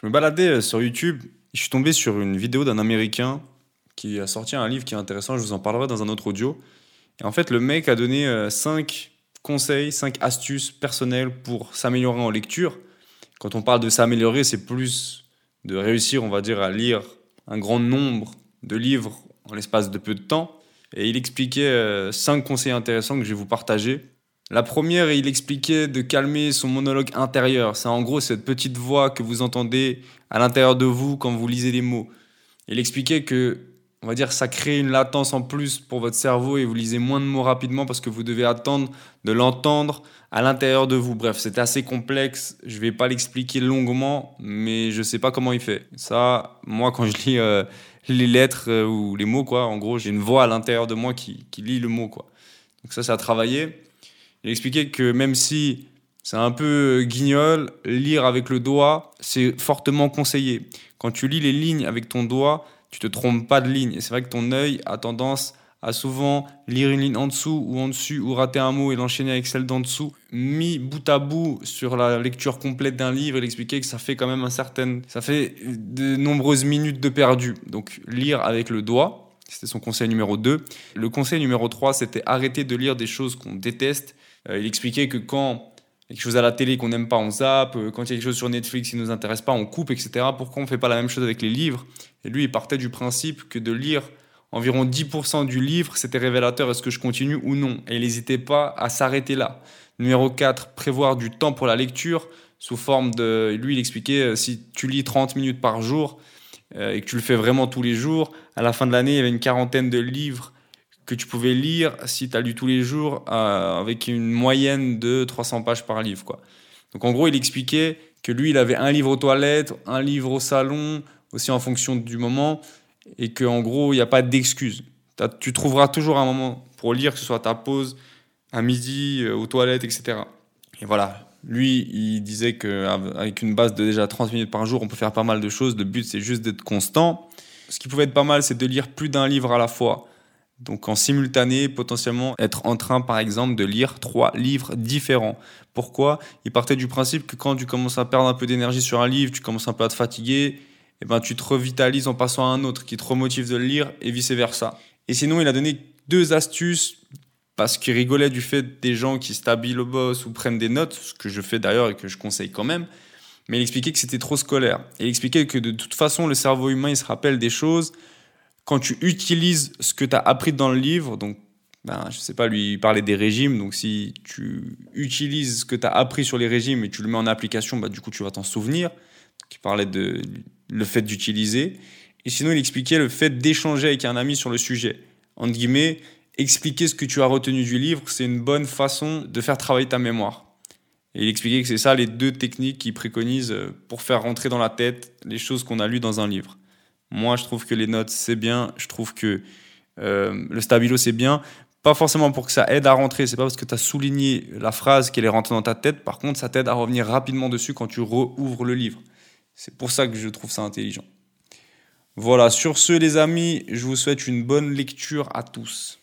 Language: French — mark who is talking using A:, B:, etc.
A: Je me baladais euh, sur YouTube, je suis tombé sur une vidéo d'un Américain qui a sorti un livre qui est intéressant, je vous en parlerai dans un autre audio. Et en fait, le mec a donné 5 euh, conseils, 5 astuces personnelles pour s'améliorer en lecture. Quand on parle de s'améliorer, c'est plus de réussir, on va dire, à lire un grand nombre de livres en l'espace de peu de temps. Et il expliquait 5 euh, conseils intéressants que je vais vous partager. La première, il expliquait de calmer son monologue intérieur. C'est en gros cette petite voix que vous entendez à l'intérieur de vous quand vous lisez les mots. Il expliquait que, on va dire, ça crée une latence en plus pour votre cerveau et vous lisez moins de mots rapidement parce que vous devez attendre de l'entendre à l'intérieur de vous. Bref, c'est assez complexe. Je ne vais pas l'expliquer longuement, mais je ne sais pas comment il fait. Ça, moi, quand je lis euh, les lettres euh, ou les mots, quoi, en gros, j'ai une voix à l'intérieur de moi qui, qui lit le mot, quoi. Donc ça, ça a travaillé. Il expliquait que même si c'est un peu guignol, lire avec le doigt, c'est fortement conseillé. Quand tu lis les lignes avec ton doigt, tu te trompes pas de ligne. Et c'est vrai que ton œil a tendance à souvent lire une ligne en dessous ou en dessus ou rater un mot et l'enchaîner avec celle d'en dessous. Mis bout à bout sur la lecture complète d'un livre, il expliquait que ça fait quand même un ça fait de nombreuses minutes de perdu. Donc lire avec le doigt, c'était son conseil numéro 2. Le conseil numéro 3, c'était arrêter de lire des choses qu'on déteste euh, il expliquait que quand quelque chose à la télé qu'on n'aime pas, on zappe. Euh, quand il y a quelque chose sur Netflix qui ne nous intéresse pas, on coupe, etc. Pourquoi on ne fait pas la même chose avec les livres? Et lui, il partait du principe que de lire environ 10% du livre, c'était révélateur est-ce que je continue ou non. Et il n'hésitait pas à s'arrêter là. Numéro 4, prévoir du temps pour la lecture sous forme de... Lui, il expliquait, euh, si tu lis 30 minutes par jour et que tu le fais vraiment tous les jours, à la fin de l'année, il y avait une quarantaine de livres que tu pouvais lire si tu as lu tous les jours euh, avec une moyenne de 300 pages par livre. Quoi. Donc en gros, il expliquait que lui, il avait un livre aux toilettes, un livre au salon, aussi en fonction du moment, et qu'en gros, il n'y a pas d'excuse. Tu trouveras toujours un moment pour lire, que ce soit ta pause, à midi, euh, aux toilettes, etc. Et voilà, lui, il disait qu'avec une base de déjà 30 minutes par jour, on peut faire pas mal de choses. Le but, c'est juste d'être constant. Ce qui pouvait être pas mal, c'est de lire plus d'un livre à la fois. Donc en simultané, potentiellement être en train, par exemple, de lire trois livres différents. Pourquoi? Il partait du principe que quand tu commences à perdre un peu d'énergie sur un livre, tu commences un peu à te fatiguer, et eh ben tu te revitalises en passant à un autre qui te remotive de le lire et vice versa. Et sinon, il a donné deux astuces parce qu'il rigolait du fait des gens qui stabilent le boss ou prennent des notes, ce que je fais d'ailleurs et que je conseille quand même. Mais il expliquait que c'était trop scolaire. Il expliquait que de toute façon, le cerveau humain, il se rappelle des choses quand tu utilises ce que tu as appris dans le livre, donc ben, je sais pas, lui parler des régimes, donc si tu utilises ce que tu as appris sur les régimes et tu le mets en application, bah, du coup tu vas t'en souvenir. Il parlait de le fait d'utiliser. Et sinon, il expliquait le fait d'échanger avec un ami sur le sujet. Entre guillemets, expliquer ce que tu as retenu du livre, c'est une bonne façon de faire travailler ta mémoire. Et il expliquait que c'est ça les deux techniques qu'il préconise pour faire rentrer dans la tête les choses qu'on a lues dans un livre. Moi, je trouve que les notes, c'est bien. Je trouve que euh, le stabilo, c'est bien. Pas forcément pour que ça aide à rentrer. C'est pas parce que tu as souligné la phrase qu'elle est rentrée dans ta tête. Par contre, ça t'aide à revenir rapidement dessus quand tu rouvres le livre. C'est pour ça que je trouve ça intelligent. Voilà, sur ce, les amis, je vous souhaite une bonne lecture à tous.